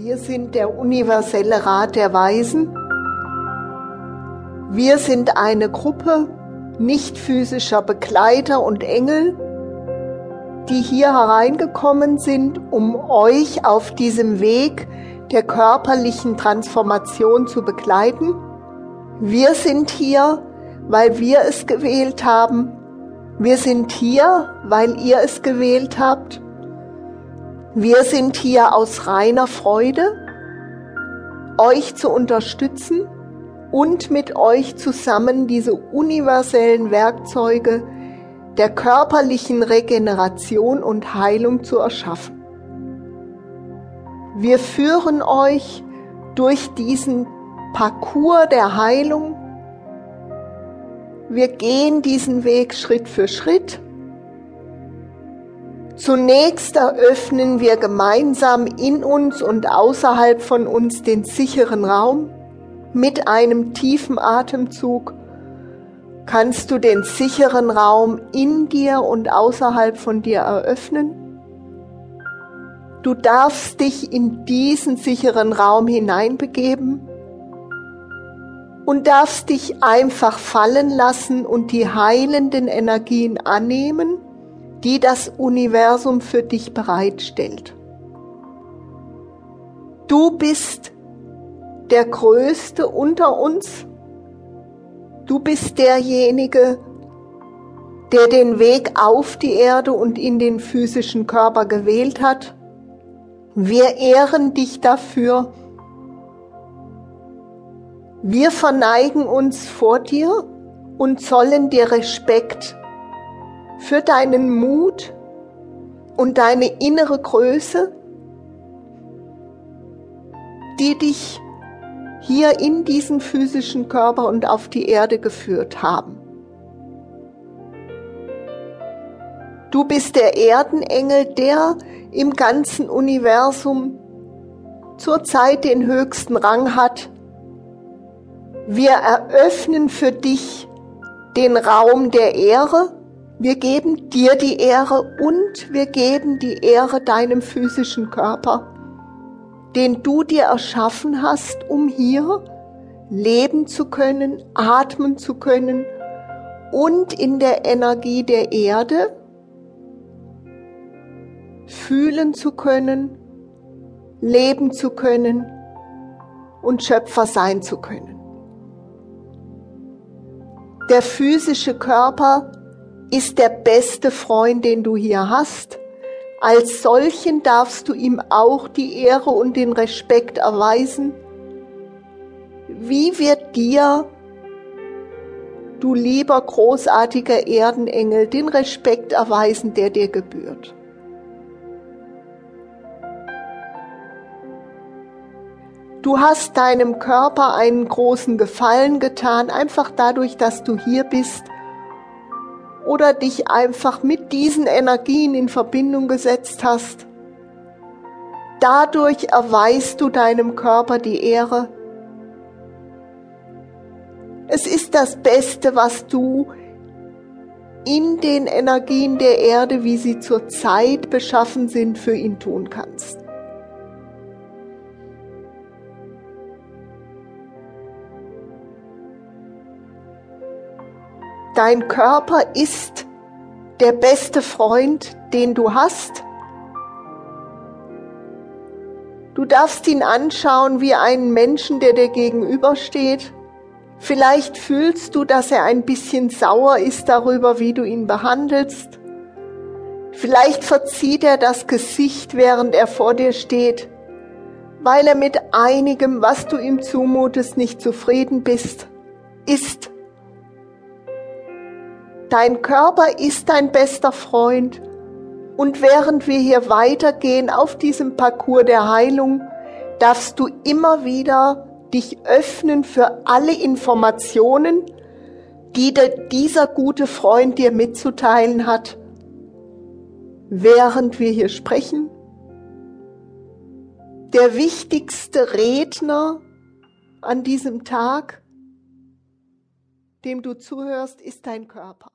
Wir sind der universelle Rat der Weisen. Wir sind eine Gruppe nicht physischer Begleiter und Engel, die hier hereingekommen sind, um euch auf diesem Weg der körperlichen Transformation zu begleiten. Wir sind hier, weil wir es gewählt haben. Wir sind hier, weil ihr es gewählt habt. Wir sind hier aus reiner Freude, euch zu unterstützen und mit euch zusammen diese universellen Werkzeuge der körperlichen Regeneration und Heilung zu erschaffen. Wir führen euch durch diesen Parcours der Heilung. Wir gehen diesen Weg Schritt für Schritt Zunächst eröffnen wir gemeinsam in uns und außerhalb von uns den sicheren Raum. Mit einem tiefen Atemzug kannst du den sicheren Raum in dir und außerhalb von dir eröffnen. Du darfst dich in diesen sicheren Raum hineinbegeben und darfst dich einfach fallen lassen und die heilenden Energien annehmen die das Universum für dich bereitstellt. Du bist der Größte unter uns. Du bist derjenige, der den Weg auf die Erde und in den physischen Körper gewählt hat. Wir ehren dich dafür. Wir verneigen uns vor dir und zollen dir Respekt für deinen Mut und deine innere Größe, die dich hier in diesen physischen Körper und auf die Erde geführt haben. Du bist der Erdenengel, der im ganzen Universum zurzeit den höchsten Rang hat. Wir eröffnen für dich den Raum der Ehre wir geben dir die Ehre und wir geben die Ehre deinem physischen Körper, den du dir erschaffen hast, um hier leben zu können, atmen zu können und in der Energie der Erde fühlen zu können, leben zu können und Schöpfer sein zu können. Der physische Körper ist der beste Freund, den du hier hast. Als solchen darfst du ihm auch die Ehre und den Respekt erweisen. Wie wird dir, du lieber großartiger Erdenengel, den Respekt erweisen, der dir gebührt? Du hast deinem Körper einen großen Gefallen getan, einfach dadurch, dass du hier bist – oder dich einfach mit diesen Energien in Verbindung gesetzt hast. Dadurch erweist du deinem Körper die Ehre. Es ist das Beste, was du in den Energien der Erde, wie sie zur Zeit beschaffen sind, für ihn tun kannst. Dein Körper ist der beste Freund, den du hast. Du darfst ihn anschauen wie einen Menschen, der dir gegenübersteht. Vielleicht fühlst du, dass er ein bisschen sauer ist darüber, wie du ihn behandelst. Vielleicht verzieht er das Gesicht, während er vor dir steht, weil er mit einigem, was du ihm zumutest, nicht zufrieden bist, ist. Dein Körper ist dein bester Freund. Und während wir hier weitergehen auf diesem Parcours der Heilung, darfst du immer wieder dich öffnen für alle Informationen, die dieser gute Freund dir mitzuteilen hat, während wir hier sprechen. Der wichtigste Redner an diesem Tag, dem du zuhörst, ist dein Körper.